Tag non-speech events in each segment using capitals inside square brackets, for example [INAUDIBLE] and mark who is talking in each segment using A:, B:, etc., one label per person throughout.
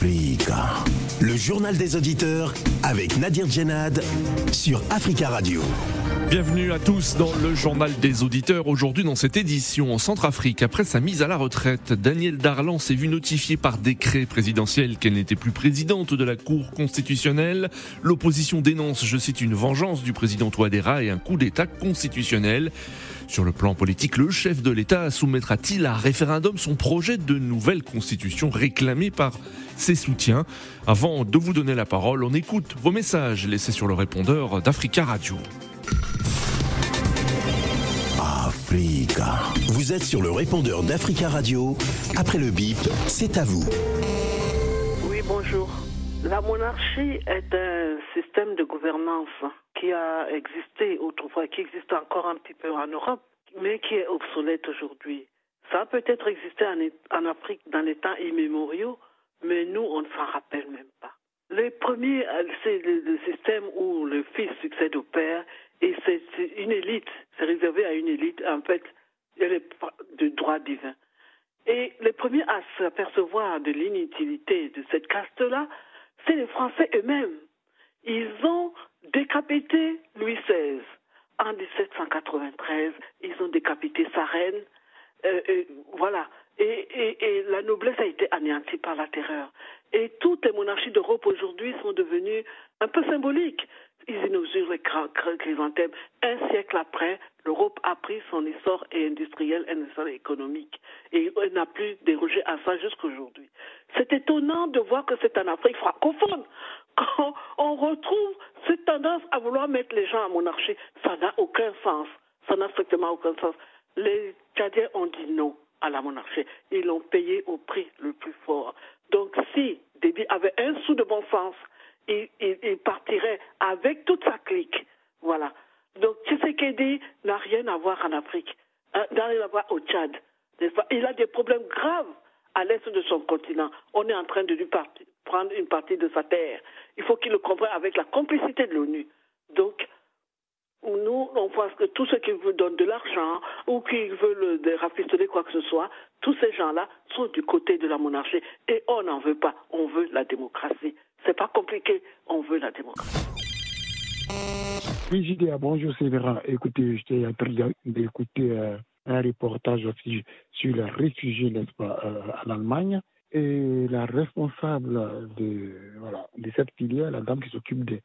A: Le journal des auditeurs avec Nadir Djenad sur Africa Radio.
B: Bienvenue à tous dans le journal des auditeurs. Aujourd'hui, dans cette édition en Centrafrique, après sa mise à la retraite, Daniel Darlan s'est vu notifier par décret présidentiel qu'elle n'était plus présidente de la Cour constitutionnelle. L'opposition dénonce, je cite, une vengeance du président Touadéra et un coup d'État constitutionnel. Sur le plan politique, le chef de l'État soumettra-t-il à référendum son projet de nouvelle constitution réclamé par ses soutiens Avant de vous donner la parole, on écoute vos messages laissés sur le répondeur d'Africa Radio.
A: Africa. Vous êtes sur le répondeur d'Africa Radio. Après le bip, c'est à vous.
C: Oui, bonjour. La monarchie est un système de gouvernance qui a existé autrefois, qui existe encore un petit peu en Europe, mais qui est obsolète aujourd'hui. Ça a peut-être existé en, en Afrique dans les temps immémoriaux, mais nous, on ne s'en rappelle même pas. Les premiers, c'est le, le, système où le fils succède au père, et c'est une élite, c'est réservé à une élite, en fait, de droit divin. Et les premiers à s'apercevoir de l'inutilité de cette caste-là, c'est les Français eux-mêmes. Ils ont décapité Louis XVI. En 1793, ils ont décapité sa reine. Euh, voilà. Et, et, et, la noblesse a été anéantie par la terreur. Et toutes les monarchies d'Europe aujourd'hui sont devenues un peu symboliques. Ils inaugurent les chrysanthèmes. Un siècle après, l'Europe a pris son essor industriel et essor économique. Et elle n'a plus dérogé à ça jusqu'aujourd'hui. C'est étonnant de voir que c'est en Afrique francophone quand on retrouve cette tendance à vouloir mettre les gens en monarchie. Ça n'a aucun sens. Ça n'a strictement aucun sens. Les Tchadiens ont dit non à la monarchie. Ils l'ont payé au prix le plus fort. Donc si Déby avait un sou de bon sens, il, il, partirait avec toute sa clique. Voilà. Donc Tshisekedi n'a rien à voir en Afrique, n'a rien à voir au Tchad. Il a des problèmes graves à l'est de son continent. On est en train de lui prendre une partie de sa terre. Il faut qu'il le comprenne avec la complicité de l'ONU. Donc, nous, on pense que tous ceux qui vous donnent de l'argent ou qui veulent rafistoler quoi que ce soit, tous ces gens-là sont du côté de la monarchie et on n'en veut pas. On veut la démocratie. C'est pas compliqué. On veut la démocratie.
D: Oui, bonjour Sévérin. Écoutez, j'étais en train d'écouter euh, un reportage aussi sur les réfugiés, n'est-ce pas, euh, en Allemagne. Et la responsable de, voilà, de cette filière, la dame qui s'occupe des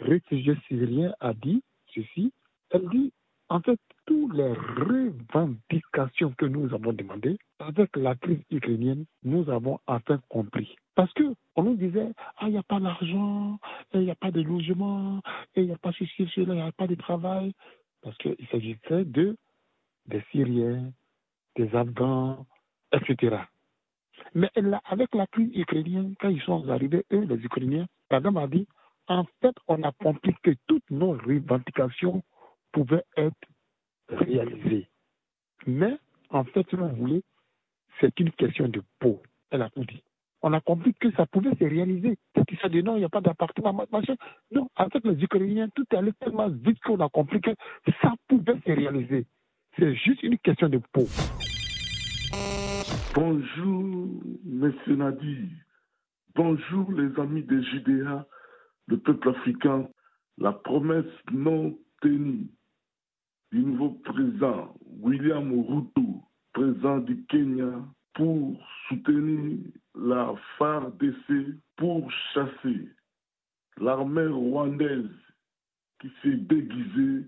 D: réfugiés syriens, a dit ceci. Elle dit, en fait, toutes les revendications que nous avons demandées, avec la crise ukrainienne, nous avons enfin compris. Parce que on nous disait, ah, il n'y a pas d'argent, il n'y a pas de logement, il n'y a pas ceci, cela, il n'y a pas de travail. Parce qu'il s'agissait de des Syriens, des Afghans, etc. Mais avec la crise ukrainienne, quand ils sont arrivés, eux, les Ukrainiens, la dame a dit, en fait, on a compris que toutes nos revendications pouvaient être réalisées. Mais, en fait, si vous voulez, c'est une question de peau. Elle a tout dit. On a compris que ça pouvait se réaliser. Qui ça dit non, il n'y a pas d'appartement, machin. Non, avec les Ukrainiens, tout allait tellement vite qu'on a compris que ça pouvait se réaliser. C'est juste une question de peau.
E: Bonjour, Monsieur Nadir. Bonjour, les amis des JDA, le peuple africain. La promesse non tenue du nouveau président William Ruto, président du Kenya, pour soutenir la FARDC, pour chasser l'armée rwandaise qui s'est déguisée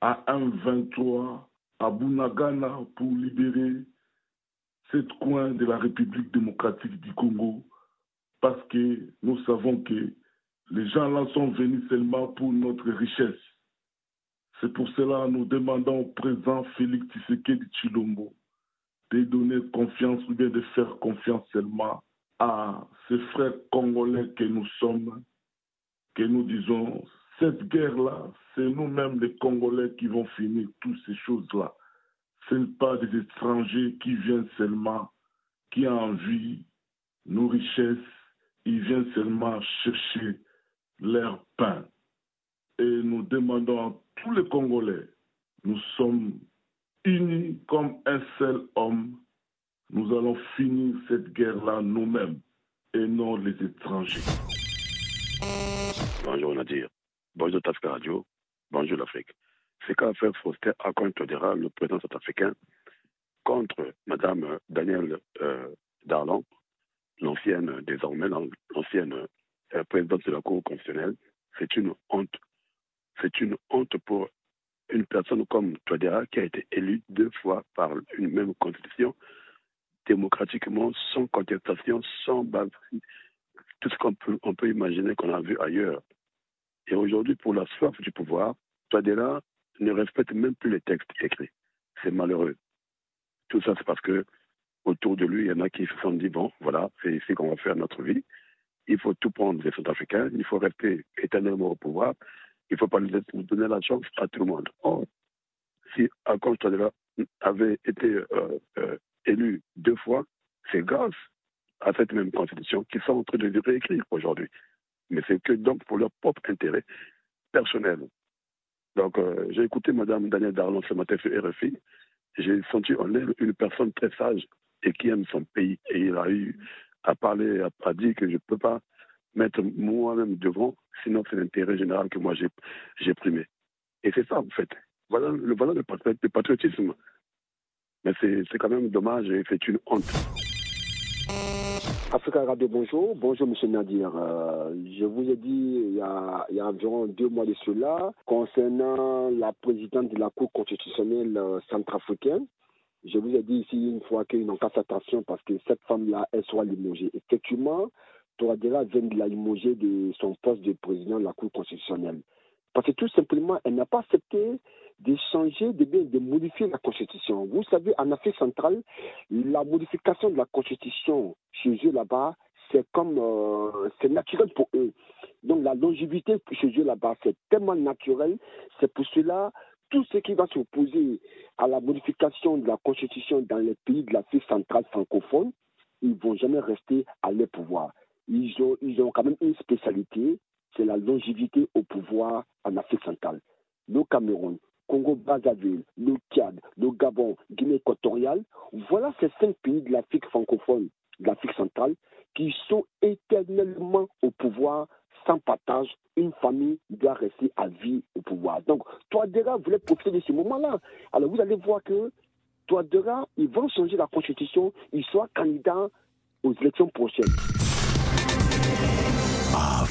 E: à un 23 à Bunagana pour libérer cette coin de la République démocratique du Congo parce que nous savons que les gens là sont venus seulement pour notre richesse. C'est pour cela que nous demandons au président Félix Tshisekedi Chilombo de donner confiance ou bien de faire confiance seulement à ces frères congolais que nous sommes, que nous disons, cette guerre-là, c'est nous-mêmes les Congolais qui vont finir toutes ces choses-là. Ce n'est pas des étrangers qui viennent seulement, qui envient nos richesses, ils viennent seulement chercher leur pain. Et nous demandons à tous les Congolais, nous sommes unis comme un seul homme, nous allons finir cette guerre-là nous-mêmes.
F: et non les étrangers.
G: Bonjour Nadir. Bonjour Tasca Radio. Bonjour l'Afrique. C'est qu'a fait Faustin Akon Todera, le président sud-africain, contre Mme Danielle euh, Darlan, l'ancienne, désormais, l'ancienne euh, présidente de la Cour constitutionnelle. C'est une honte. C'est une honte pour une personne comme Todera qui a été élue deux fois par une même constitution, démocratiquement, sans contestation, sans base, tout ce qu'on peut, on peut imaginer qu'on a vu ailleurs. Et aujourd'hui, pour la soif du pouvoir, Todera ne respecte même plus les textes écrits. C'est malheureux. Tout ça, c'est parce que autour de lui, il y en a qui se sont dit bon, voilà, c'est ici qu'on va faire notre vie. Il faut tout prendre des Sud-Africains, il faut rester éternellement au pouvoir, il ne faut pas donner la chance à tout le monde. Or, si Akon Tadela avait été euh, euh, élu deux fois, c'est grâce à cette même constitution qu'ils sont en train de réécrire aujourd'hui. Mais c'est que donc pour leur propre intérêt personnel. Donc, euh, j'ai écouté Mme Danielle Darlon ce matin sur RFI. J'ai senti en elle une personne très sage et qui aime son pays. Et il a eu à parler, à, dire que je ne peux pas mettre moi-même devant, sinon c'est l'intérêt général que moi j'ai primé. Et c'est ça, en fait. Voilà le, voilà le patriotisme. Mais c'est quand même dommage et c'est une honte.
H: Africa Radio, bonjour. Bonjour, Monsieur Nadir. Euh, je vous ai dit il y, a, environ deux mois de cela, concernant la présidente de la Cour constitutionnelle euh, centrafricaine, je vous ai dit ici une fois qu'il n'en fasse attention parce que cette femme-là, elle sera limogée. Effectivement, Touadéra vient de la limoger de son poste de président de la Cour constitutionnelle. Parce que tout simplement, elle n'a pas accepté de changer, de, de modifier la Constitution. Vous savez, en Afrique centrale, la modification de la Constitution chez eux là-bas, c'est comme euh, c'est naturel pour eux. Donc la longévité chez eux là-bas, c'est tellement naturel. C'est pour cela tout ce qui va s'opposer à la modification de la Constitution dans les pays de l'Afrique centrale francophone, ils ne vont jamais rester à leur pouvoir. Ils ont, ils ont quand même une spécialité, c'est la longévité au pouvoir en Afrique centrale. Le Cameroun, Congo-Brazzaville, le Tchad, le Gabon, Guinée équatoriale, voilà ces cinq pays de l'Afrique francophone, de l'Afrique centrale, qui sont éternellement au pouvoir sans partage, une famille doit rester à vie au pouvoir. Donc, Touadéra voulait profiter de ce moment-là. Alors, vous allez voir que Touadéra, ils vont changer la constitution, ils soient candidats aux élections prochaines.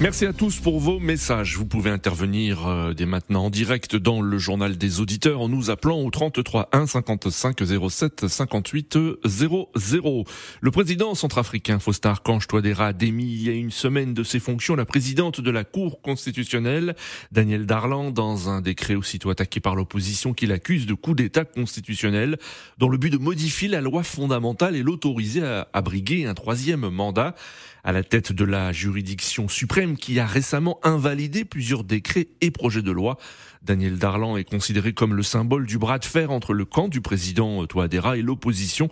B: Merci à tous pour vos messages. Vous pouvez intervenir euh, dès maintenant en direct dans le journal des auditeurs en nous appelant au 33 1 55 07 58 00. Le président centrafricain Faustin Kange Touadéra a démis il y a une semaine de ses fonctions la présidente de la Cour constitutionnelle, Danielle Darlan, dans un décret aussitôt attaqué par l'opposition qui l'accuse de coup d'État constitutionnel dans le but de modifier la loi fondamentale et l'autoriser à, à briguer un troisième mandat à la tête de la juridiction suprême qui a récemment invalidé plusieurs décrets et projets de loi. Daniel Darlan est considéré comme le symbole du bras de fer entre le camp du président Touadéra et l'opposition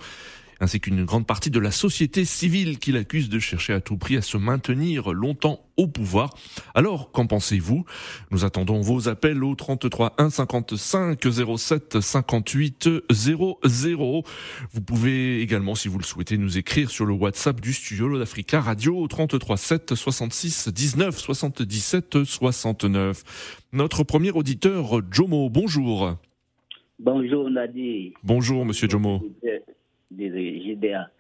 B: ainsi qu'une grande partie de la société civile qui l'accuse de chercher à tout prix à se maintenir longtemps au pouvoir. Alors, qu'en pensez-vous? Nous attendons vos appels au 33 1 55 07 58 00. Vous pouvez également, si vous le souhaitez, nous écrire sur le WhatsApp du studio d'Africa Radio au 33 7 66 19 77 69. Notre premier auditeur, Jomo, bonjour.
I: Bonjour Nadi.
B: Bonjour Monsieur Jomo
I: des GDA.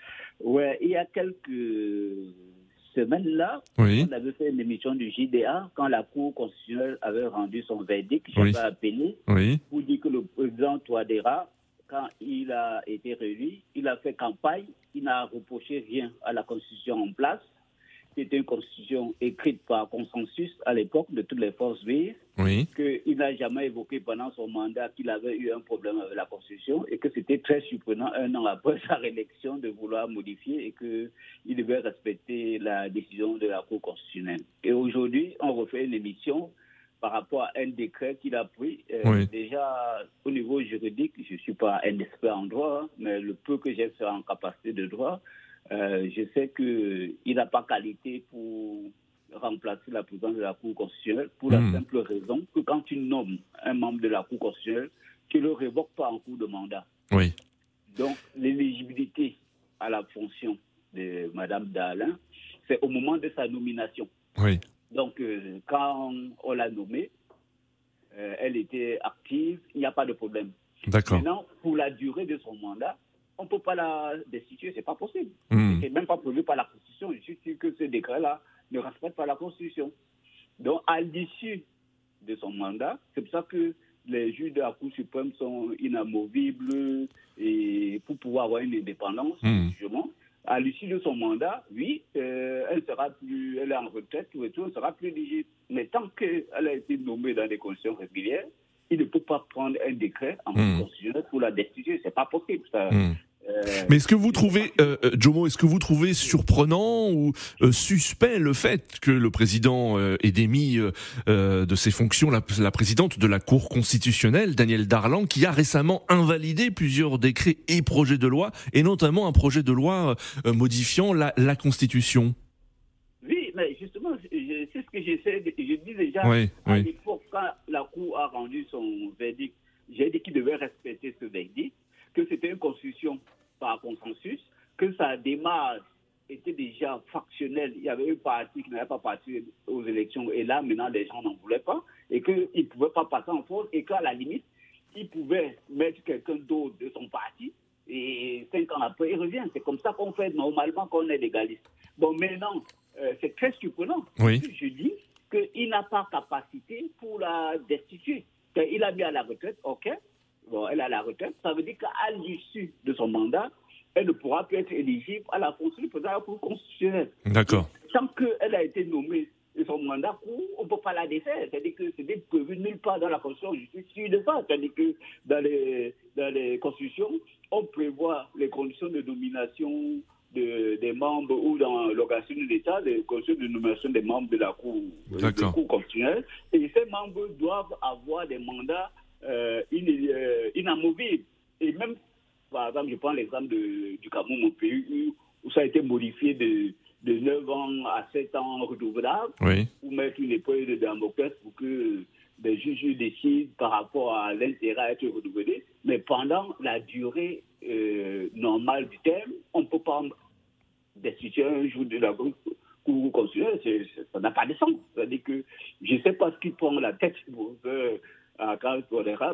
I: Ouais, il y a quelques semaines là, on avait fait une émission du JDA quand la Cour constitutionnelle avait rendu son verdict. Je oui. appelé pour dire que le président Touadéra, quand il a été réélu, il a fait campagne, il n'a reproché rien à la Constitution en place. C'était une constitution écrite par consensus à l'époque de toutes les forces vives. Oui. Qu'il n'a jamais évoqué pendant son mandat qu'il avait eu un problème avec la constitution et que c'était très surprenant un an après [LAUGHS] sa réélection de vouloir modifier et qu'il devait respecter la décision de la Cour constitutionnelle. Et aujourd'hui, on refait une émission par rapport à un décret qu'il a pris. Euh, déjà, au niveau juridique, je ne suis pas un expert en droit, mais le peu que j'ai fait en capacité de droit, euh, je sais qu'il n'a pas qualité pour remplacer la présidence de la Cour constitutionnelle pour la hmm. simple raison que quand tu nommes un membre de la Cour constitutionnelle, tu ne le révoques pas en cours de mandat.
B: Oui.
I: Donc, l'éligibilité à la fonction de Mme Dalin, c'est au moment de sa nomination.
B: Oui.
I: Donc, euh, quand on l'a nommée, euh, elle était active, il n'y a pas de problème.
B: D'accord.
I: Maintenant, pour la durée de son mandat, on ne peut pas la destituer, c'est pas possible.
B: Hmm.
I: C'est même pas prévu par la Constitution. Je suis sûr que ce décret-là ne respecte pas la Constitution. Donc, à l'issue de son mandat, c'est pour ça que les juges de la Cour suprême sont inamovibles et pour pouvoir avoir une indépendance,
B: Hmm.
I: justement. À l'issue de son mandat, oui, euh, elle sera plus, elle est en retraite, tout et tout, elle sera plus éligible. Mais tant qu'elle a été nommée dans des conditions régulières, il ne peut pas prendre un décret en constitutionnel pour la destituer. C'est pas possible. Ça.
B: Hmm.
I: Euh,
B: Mais est-ce que vous trouvez, euh, euh, Jomo, est-ce que vous trouvez surprenant ou euh, suspect le fait que le président ait démis de ses fonctions la, la présidente de la Cour constitutionnelle, Danielle Darlan, qui a récemment invalidé plusieurs décrets et projets de loi, et notamment un projet de loi modifiant la, la Constitution?
I: Oui, mais justement, c'est ce que j'essaie de. Je dis déjà,
B: Oui,
I: à
B: oui.
I: l'époque, quand la Cour a rendu son verdict, j'ai dit qu'il devait respecter ce verdict, que c'était une constitution par consensus, que sa démarche était déjà factionnelle. Il y avait un parti qui n'avait pas participé aux élections, et là, maintenant, les gens n'en voulaient pas, et qu'il ne pouvait pas passer en force, et qu'à la limite, il pouvait mettre quelqu'un d'autre de son parti, et cinq ans après, il revient. C'est comme ça qu'on fait normalement quand on est légaliste. Bon, maintenant, euh, c'est très surprenant.
B: Oui.
I: Je dis qu'il n'a pas capacité pour la destituer. Il a mis à la retraite, ok. Bon, elle à la retraite. Ça veut dire qu'à l'issue de son mandat, elle ne pourra plus être éligible à la fonction du président de la Cour constitutionnelle.
B: D'accord.
I: Tant qu'elle a été nommée de son mandat court, on ne peut pas la défaire. C'est-à-dire que n'est prévu nulle part dans la Constitution. Je suis sûr de ça. C'est-à-dire que dans les, dans les constitutions, on prévoit les conditions de nomination de- des membres ou dans l'organisation de l'État, les conditions de nomination des membres de la Cour, de cour constitutionnelle. Et ces membres doivent avoir des mandats euh, in- euh, inamovibles. Et même, par exemple, je prends l'exemple du Cameroun, mon pays, où, ça a été modifié de, de 9 ans à 7 ans renouvelables
B: Oui.
I: ou mettre une épreuve de Damoclès pour que les juges décident par rapport à l'intérêt à être renouvelé. Mais pendant la durée euh, normale du terme, on ne peut pas destituer un jour de la Cour Cour constitutionnelle. Ça n'a pas de sens. C'est-à-dire que je ne sais pas ce qui prend la tête pour euh, à Carl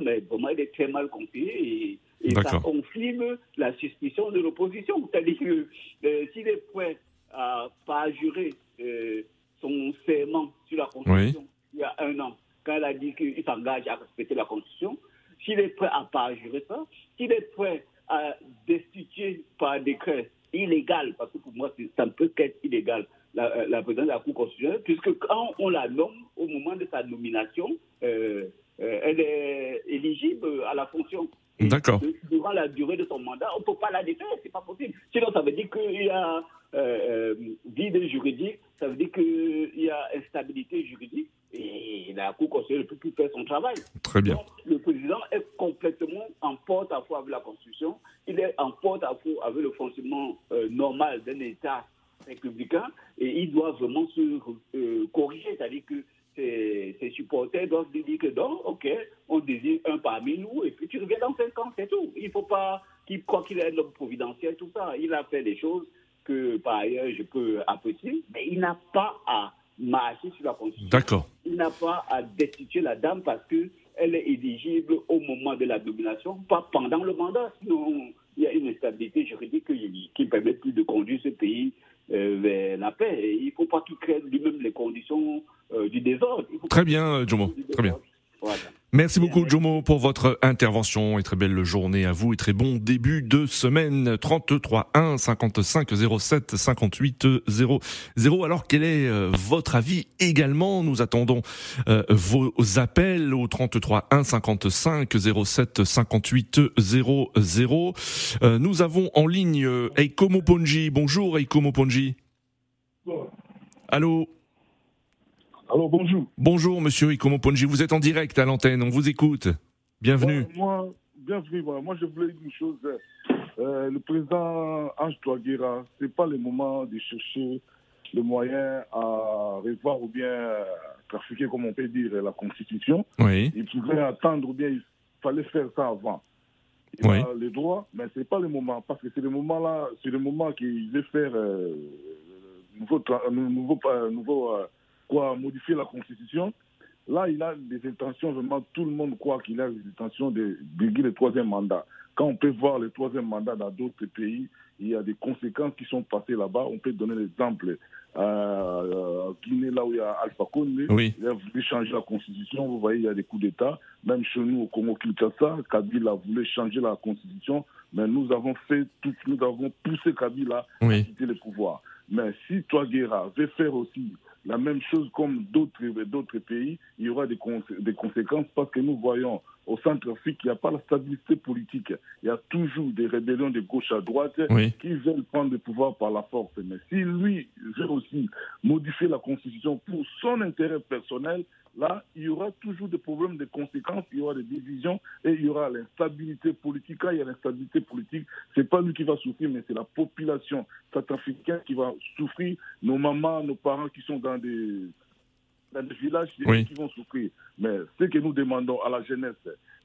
I: mais vraiment, il est très mal conseillé et, et ça confirme la suspicion de l'opposition. C'est-à-dire que euh, s'il est prêt à pas jurer euh, son serment sur la Constitution il y a un an, quand elle a dit qu'il s'engage à respecter la Constitution, s'il est prêt à pas jurer ça, s'il est prêt à destituer par décret illégal, parce que pour moi, ça ne peut qu'être illégal, la, euh, la présidente de la Cour constitutionnelle, puisque quand on la nomme, au moment de sa nomination, euh, euh, elle est éligible à la fonction.
B: D'accord.
I: Durant la durée de son mandat, on ne peut pas la défaire, c'est pas possible. Sinon, ça veut dire qu'il y a euh, vide juridique, ça veut dire qu'il y a instabilité juridique, et la Cour constitutionnelle ne peut plus faire son travail.
B: Très bien.
I: Donc, le président est complètement en porte-à-faux avec la Constitution. Il est en porte-à-faux avec le fonctionnement euh, normal d'un État républicain et il doit vraiment se euh, corriger. C'est-à-dire que ses, ses supporters doivent lui dire que non, ok, on désigne un parmi nous et puis tu reviens dans cinq ans, c'est tout. Il ne faut pas qu'il croit qu'il est un homme providentiel, tout ça. Il a fait des choses que par ailleurs je peux apprécier, mais il n'a pas à marcher sur la Constitution
B: D'accord.
I: il n'a pas à destituer la dame parce qu'elle est éligible au moment de la nomination, pas pendant le mandat. Sinon, il y a une instabilité juridique qui ne permet plus de conduire ce pays euh, vers la paix. Et il ne faut pas qu'il crée lui-même les conditions euh, du désordre.
B: Très bien, Jomo. Très bien.
I: Voilà.
B: Merci beaucoup Jomo pour votre intervention et très belle journée à vous et très bon début de semaine 33 1 55 07 58 00. Alors quel est euh, votre avis également? Nous attendons euh, vos appels au 33 1 55 07 58 00. Euh, nous avons en ligne euh, Eiko Moponji. Bonjour Eiko Moponji. Allô?
F: Alors bonjour.
B: Bonjour Monsieur Eiko Moponji, vous êtes en direct à l'antenne, on vous écoute. Bienvenue.
F: Moi, moi, bienvenue. Moi, Moi, je voulais dire une chose. Euh, le président Ange Touaguera, ce n'est pas le moment de chercher le moyen à revoir ou bien euh, trafiquer, comme on peut dire, la Constitution.
B: Oui.
F: Il pouvait attendre ou bien il fallait faire ça avant. il a les droits, mais ce n'est pas le moment, parce que c'est le moment là, c'est le moment qu'il veut faire euh, nouveau, nouveau, nouveau quoi, modifier la constitution. Là, il a des intentions, vraiment, tout le monde croit qu'il a des intentions de briguer le troisième mandat. Quand on peut voir le troisième mandat dans d'autres pays, il y a des conséquences qui sont passées là-bas. On peut donner l'exemple à euh, Guinée, là où il y a Alpha Condé. Il a voulu changer la constitution. Vous voyez, il y a des coups d'État. Même chez nous, au Congo-Kinshasa, Kabila voulu changer la constitution. Mais nous avons fait tout, nous avons poussé Kabila à quitter le pouvoir. Mais si Touaguera veut faire aussi la même chose comme d'autres pays, il y aura des, des conséquences parce que nous voyons au centre-Afrique, il n'y a pas la stabilité politique. Il y a toujours des rébellions de gauche à droite qui veulent prendre le pouvoir par la force. Mais si lui veut aussi modifier la constitution pour son intérêt personnel, là, il y aura toujours des problèmes de conséquences, il y aura des divisions et il y aura l'instabilité politique. Quand il y a l'instabilité politique, ce n'est pas lui qui va souffrir, mais c'est la population centrafricaine qui va souffrir. Nos mamans, nos parents qui sont dans des, dans des villages qui vont souffrir. Mais ce que nous demandons à la jeunesse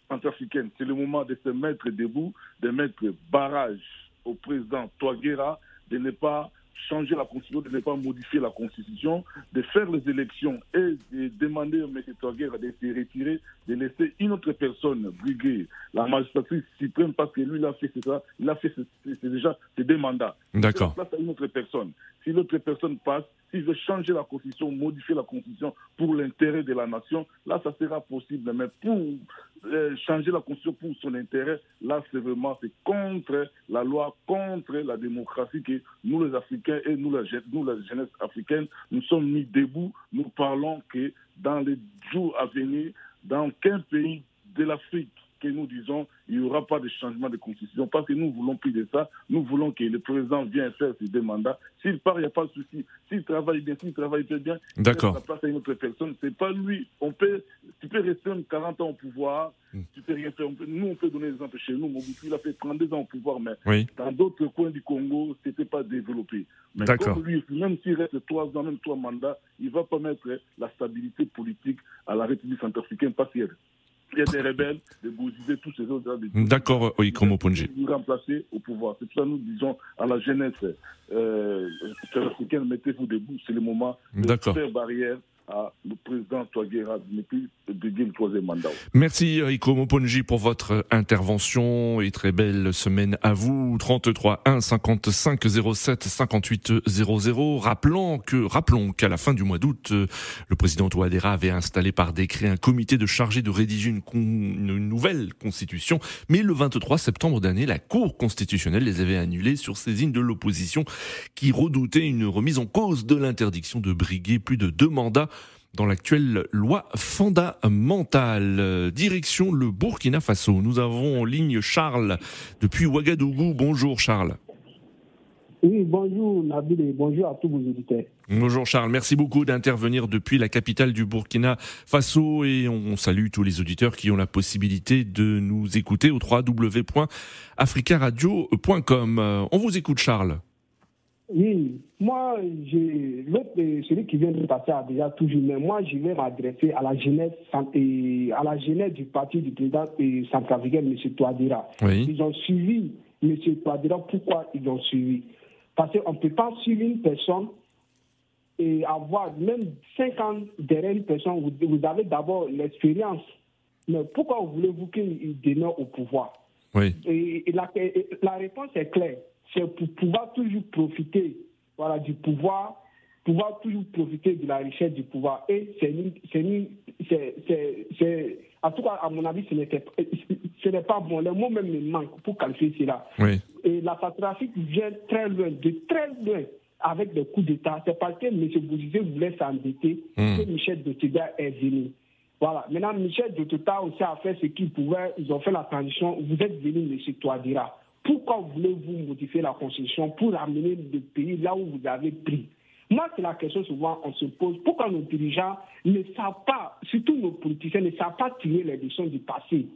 F: centrafricaine, c'est le moment de se mettre debout, de mettre barrage au président Touaguera, de ne pas changer la constitution, de ne pas modifier la constitution, de faire les élections et de demander à M. Touaguera de se retirer, de laisser une autre personne briguer la magistrature suprême parce que lui, il a fait ça, il a fait déjà ses deux mandats.
B: D'accord.
F: Place à une autre personne. Si l'autre personne passe, s'il veut changer la constitution, modifier la constitution pour l'intérêt de la nation, là, ça sera possible. Mais pour euh, changer la constitution pour son intérêt, là, c'est vraiment c'est contre la loi, contre la démocratie que nous, les Africains et nous, la, nous, la jeunesse africaine, nous sommes mis debout. Nous parlons que dans les jours à venir, dans aucun pays de l'Afrique que nous disons il n'y aura pas de changement de constitution parce que nous voulons plus de ça. Nous voulons que le président vienne faire ses deux mandats. S'il part, il n'y a pas de souci. S'il travaille bien, s'il travaille bien, il la place à une autre personne. C'est pas lui. On peut, tu peux rester 40 ans au pouvoir, hmm. tu peux rien faire. nous, on peut donner des exemples chez nous. Mobutu, il a fait 32 ans au pouvoir, mais dans d'autres coins du Congo, ce n'était pas développé. Mais comme lui, même s'il reste trois ans, même trois mandats, il ne va pas mettre la stabilité politique à la République centrafricaine parce qu'il il y a des rebelles, des bousisés, tous ces autres.
B: D'accord, oui, comme
F: Nous remplacer au pouvoir. C'est pour ça que nous disons à la jeunesse euh, mettez-vous debout, c'est le moment de faire barrière
B: Merci Iko Moponji pour votre intervention et très belle semaine à vous. 33 1 55 07 58 00. Rappelant que, rappelons qu'à la fin du mois d'août, le président Touadéra avait installé par décret un comité de chargé de rédiger une, une nouvelle constitution. Mais le 23 septembre dernier, la Cour constitutionnelle les avait annulés sur saisine de l'opposition qui redoutait une remise en cause de l'interdiction de briguer plus de deux mandats dans l'actuelle loi fondamentale. Direction le Burkina Faso. Nous avons en ligne Charles depuis Ouagadougou. Bonjour Charles.
J: Oui, bonjour Nabil et bonjour à tous vos auditeurs.
B: Bonjour Charles, merci beaucoup d'intervenir depuis la capitale du Burkina Faso et on salue tous les auditeurs qui ont la possibilité de nous écouter au www.africaradio.com. On vous écoute Charles.
J: Oui, moi, celui qui vient de passer a déjà tout vu, mais moi, je vais m'adresser à la jeunesse, à la jeunesse du parti du président centrafricain, M. Touadira. Ils ont suivi M. Touadira. Pourquoi ils ont suivi? Parce qu'on ne peut pas suivre une personne et avoir même 5 ans derrière une personne. Vous, avez d'abord l'expérience. Mais pourquoi voulez-vous qu'il demeure au pouvoir?
B: Oui.
J: et la, la réponse est claire c'est pour pouvoir toujours profiter voilà, du pouvoir, pouvoir toujours profiter de la richesse du pouvoir. Et c'est, en tout cas, à mon avis, ce, ce n'est pas bon. Les mots même me manquent pour qualifier cela. Et la trafic vient très loin, de très loin avec des coups d'État. C'est parce que M. Bouzizé voulait s'endetter hmm. que Michel Dotega est venu. Voilà. Maintenant, Michel Dotega aussi a fait ce qu'il pouvait. Ils ont fait la transition. Vous êtes venu, M. Touadira. Pourquoi voulez-vous modifier la Constitution pour amener le pays là où vous avez pris? Moi, c'est la question souvent on se pose. Pourquoi nos dirigeants ne savent pas, surtout nos politiciens, ne savent pas tirer les leçons du passé?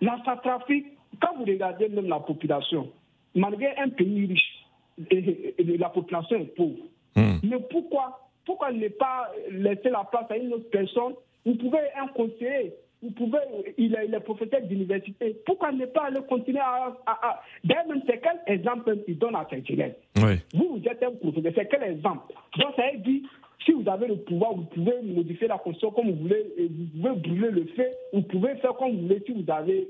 J: La trafic, quand vous regardez même la population, malgré un pays riche, et, la population est pauvre. Hmm. Mais pourquoi Pourquoi ne pas laisser la place à une autre personne? Vous pouvez un conseiller vous pouvez, il est, il est professeur d'université. Pourquoi ne pas aller continuer à. à, D'ailleurs, c'est quel exemple il donne à saint élèves Vous, vous êtes un professeur, c'est quel exemple Donc, ça veut dire, si vous avez le pouvoir, vous pouvez modifier la constitution comme vous voulez, et vous pouvez brûler le fait, vous pouvez faire comme vous voulez si vous avez.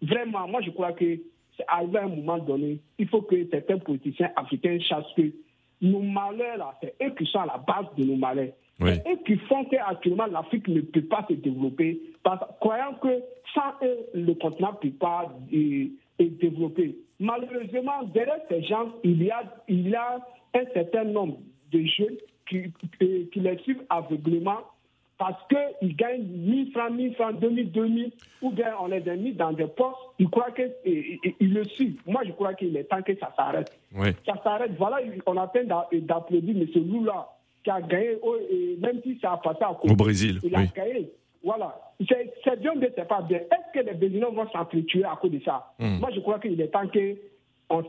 J: Vraiment, moi, je crois que c'est arrivé à un moment donné, il faut que certains politiciens africains chassent que nos malheurs, là, c'est eux qui sont à la base de nos malheurs. Et qui font qu'actuellement l'Afrique ne peut pas se développer, parce, croyant que sans eux, le continent ne peut pas se développer. Malheureusement, derrière ces gens, il y a, il y a un certain nombre de jeunes qui, qui les suivent aveuglément parce qu'ils gagnent 1000 francs, 1000 francs, 2000, 2000, ou bien on les a mis dans des postes, ils croient qu'ils le suivent. Moi, je crois qu'il est temps que ça s'arrête. Ça s'arrête. Voilà, on a peine d'applaudir M. Lula qui a gagné, oh, même si ça a passé à
B: Au Brésil.
J: Il a gagné. Voilà. C'est bien, mais c'est pas bien. Est-ce que les Brésiliens vont s'entretuer à cause de ça? Hmm. Moi, je crois qu'il est temps qu'on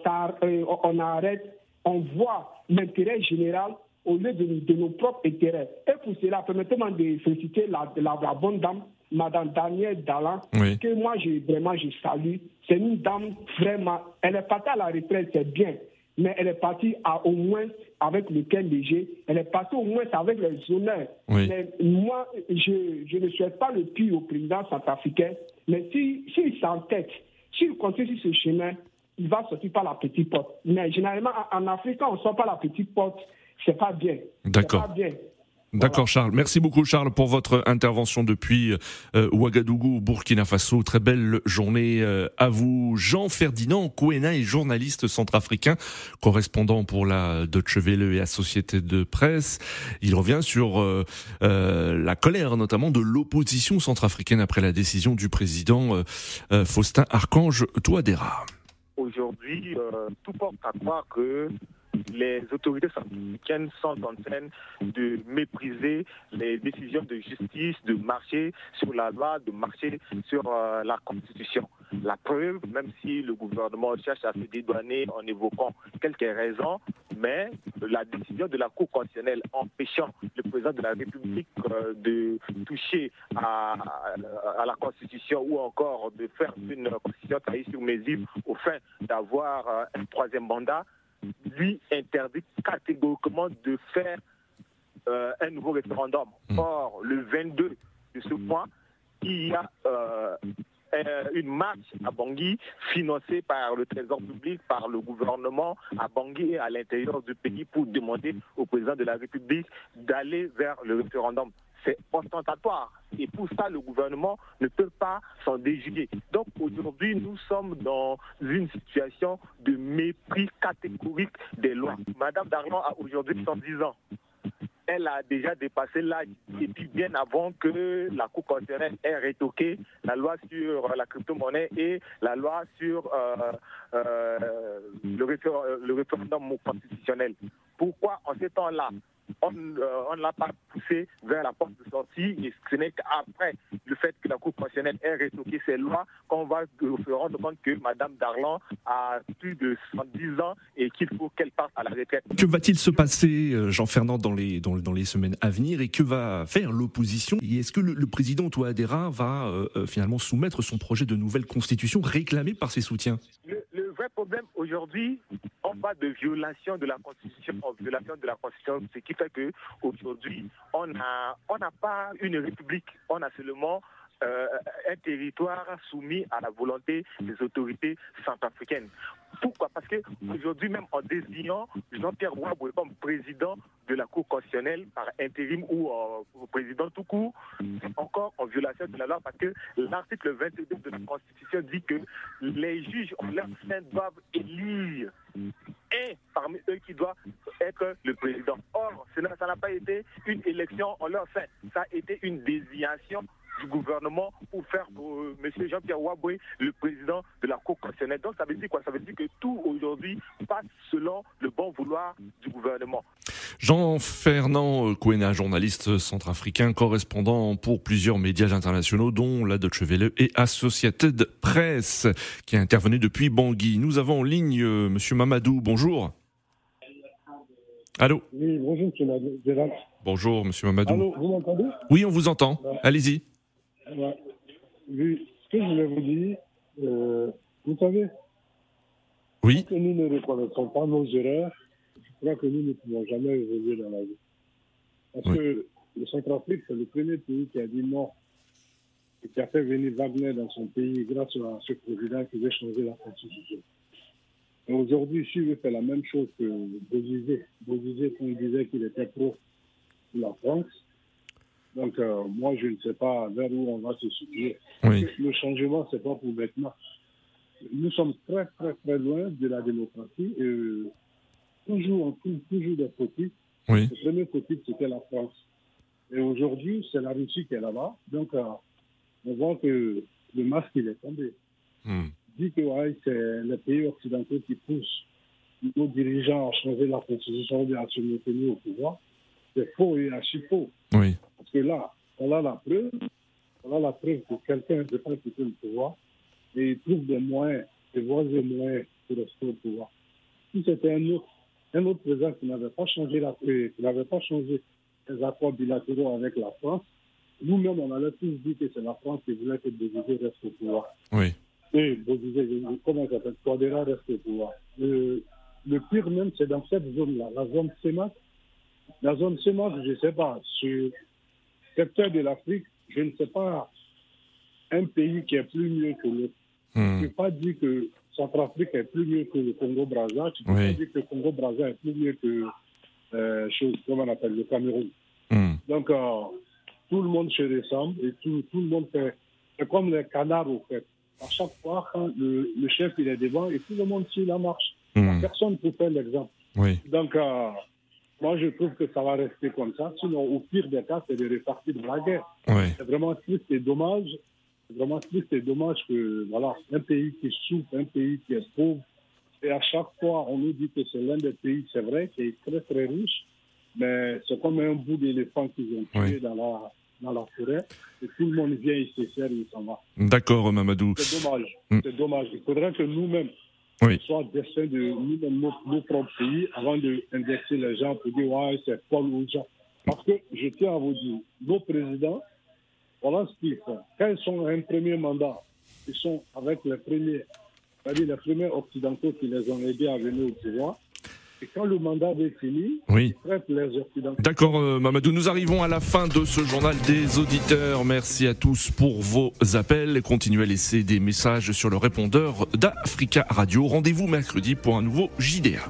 J: euh, on arrête, on voit l'intérêt général au lieu de, nos propres intérêts. Et pour cela, permettez-moi de féliciter la, la, bonne dame, Madame Danielle Dallan, que moi, je, vraiment, je salue. C'est une dame vraiment, elle est partie à la retraite, c'est bien, mais elle est partie à, au moins avec le léger, elle est partie au moins avec les honneurs. Mais moi, je, je, ne souhaite pas le pire au président centrafricain, mais s'il si, s'entête, s'il continue sur ce chemin, il va sortir par la petite porte. Mais généralement, en Afrique, on ne sort pas la petite porte c'est pas bien.
B: D'accord. D'accord Charles. Merci beaucoup Charles pour votre intervention depuis euh, Ouagadougou, Burkina Faso. Très belle journée euh, à vous. Jean-Ferdinand Kouena est journaliste centrafricain, correspondant pour la Deutsche Welle et la Société de Presse. Il revient sur euh, la colère notamment de l'opposition centrafricaine après la décision du président Faustin Archange Touadéra.
K: Aujourd'hui, tout porte à croire que les autorités américaines sont en train de mépriser les décisions de justice, de marcher sur la loi, de marcher sur euh, la Constitution. La preuve, même si le gouvernement cherche à se dédouaner en évoquant quelques raisons, mais la décision de la Cour constitutionnelle empêchant le président de la République euh, de toucher à, la Constitution ou encore de faire une Constitution sur mesure au fin d'avoir euh, un troisième mandat, lui interdit catégoriquement de faire euh, un nouveau référendum. Hmm. Or, le 22 de ce mois, il y a euh, une marche à Bangui financée par le Trésor public, par le gouvernement à Bangui et à l'intérieur du pays pour demander au président de la République d'aller vers le référendum c'est ostentatoire. Et pour ça, le gouvernement ne peut pas s'en déjuger. Donc aujourd'hui, nous sommes dans une situation de mépris catégorique des lois. Madame Darlan a aujourd'hui 110 ans elle a déjà dépassé l'âge. Et puis bien avant que la Cour constitutionnelle ait rétoqué la loi sur la crypto-monnaie et la loi sur euh, euh, le, référendum constitutionnel. Pourquoi en ces temps-là on euh, ne l'a pas poussé vers la porte de sortie et ce n'est qu'après le fait que la Cour constitutionnelle ait rétoqué ces lois qu'on va se rendre compte que Mme Darlan a plus de 70 ans et qu'il faut qu'elle parte à la retraite.
B: Que va-t-il se passer, euh, Jean-Fernand, dans les, dans, les semaines à venir et que va faire l'opposition? Et est-ce que le, président Touadéra va euh, finalement soumettre son projet de nouvelle constitution réclamé par ses soutiens?
K: Aujourd'hui, on parle de violation de la Constitution, violation de la Constitution, ce qui fait que aujourd'hui, on n'a on pas une république, on a seulement euh, un territoire soumis à la volonté des autorités centrafricaines. Pourquoi? Parce qu'aujourd'hui, même en désignant Jean-Pierre Ouaboué comme président de la Cour constitutionnelle par intérim ou euh, président tout court, encore en violation de la loi parce que l'article 22 de la Constitution dit que les juges en leur sein doivent élire et parmi eux qui doit être le président. Or, ça n'a pas été une élection en leur sein, ça a été une désignation du gouvernement pour faire euh, M. Jean-Pierre Ouaboué le président de la Cour constitutionnelle. Donc ça veut dire quoi? Ça veut dire que tout aujourd'hui passe selon le bon vouloir du gouvernement.
B: Jean-Fernand Kouena, journaliste centrafricain, correspondant pour plusieurs médias internationaux, dont la Deutsche Welle et Associated Press, qui est intervenu depuis Bangui. Nous avons en ligne euh, M. Mamadou. Bonjour. Allô?
L: Oui, bonjour, M.
B: Bonjour, M. Mamadou.
L: Allô, vous m'entendez?
B: Oui, on vous entend. Allez-y.
L: Oui, ce que je voulais vous dire, euh, vous savez,
B: oui.
L: que nous ne reconnaissons pas nos erreurs, je crois que nous ne pouvons jamais évoluer dans la vie. Parce que le Centrafrique, c'est le premier pays qui a dit non et qui a fait venir Wagner dans son pays grâce à ce président qui veut changer la constitution. Et aujourd'hui, si veut faire la même chose que Bozizé, Bozizé, quand il disait qu'il était pro la France, donc euh, moi, je ne sais pas vers où on va se situer. Le changement, c'est pas pour maintenant. Nous sommes très, très, très loin de la démocratie. Et toujours, on trouve toujours des petits. Le premier petit, c'était la France. Et aujourd'hui, c'est la Russie qui est là-bas. Donc, euh, on voit que le masque, il est tombé. Hmm. Dit que c'est les pays occidentaux qui poussent nos dirigeants à changer la constitution et à se maintenir au pouvoir. C'est faux et archi faux.
B: Oui.
L: Parce que là, on a la preuve, on a la preuve que quelqu'un ne peut pas quitter le pouvoir et il trouve des moyens, des voies et moyens pour rester au pouvoir. Si c'était un autre, un autre président qui n'avait pas changé la, qui n'avait pas changé les accords bilatéraux avec la France, nous-mêmes, on allait tous dire que c'est la France qui voulait que Bozizé reste au pouvoir.
B: Oui.
L: Et Bozizé, comment ça s'appelle Touadéra reste au pouvoir. Le, le pire même, c'est dans cette zone-là, la zone CEMAC. La zone CEMAC, je ne sais pas, sur secteur de l'Afrique, je ne sais pas un pays qui est plus mieux que l'autre. Hmm. Je ne peux pas dire que Centrafrique est plus mieux que le Congo-Brazza. Tu ne peux pas dire que le Congo-Brazza est plus mieux que, euh, chose, comment on appelle, le Cameroun. Hmm. Donc, euh, tout le monde se ressemble et tout, tout le monde fait. C'est comme les canards, au fait. À chaque fois, quand le, le, chef il est devant et tout le monde suit la marche. Hmm. Personne ne peut faire l'exemple.
B: Oui.
L: Donc, euh, moi, je trouve que ça va rester comme ça. Sinon, au pire des cas, c'est de repartir de la guerre. C'est vraiment triste et dommage. C'est vraiment triste et dommage que, voilà, un pays qui souffre, un pays qui est pauvre, et à chaque fois, on nous dit que c'est l'un des pays, c'est vrai, qui est très, très riche, mais c'est comme un bout d'éléphant qu'ils ont tué dans, la, dans la forêt, et tout le monde vient, il se sert il s'en va.
B: D'accord, Mamadou.
L: C'est dommage, mm. c'est dommage. Il faudrait que nous-mêmes, oui. soit destin de nous-mêmes, nos, propres pays, avant d'indexer les gens pour dire, ouais, c'est Paul ou gens. Parce que je tiens à vous dire, nos présidents, voilà ce qu'ils font. Quand ils sont un premier mandat, ils sont avec les premiers, c'est-à-dire les premiers occidentaux qui les ont aidés à venir au pouvoir. Et quand le mandat est fini,
B: oui.
L: les.
B: D'accord, euh, Mamadou. Nous arrivons à la fin de ce journal des auditeurs. Merci à tous pour vos appels. Continuez à laisser des messages sur le répondeur d'Africa Radio. Rendez-vous mercredi pour un nouveau JDA.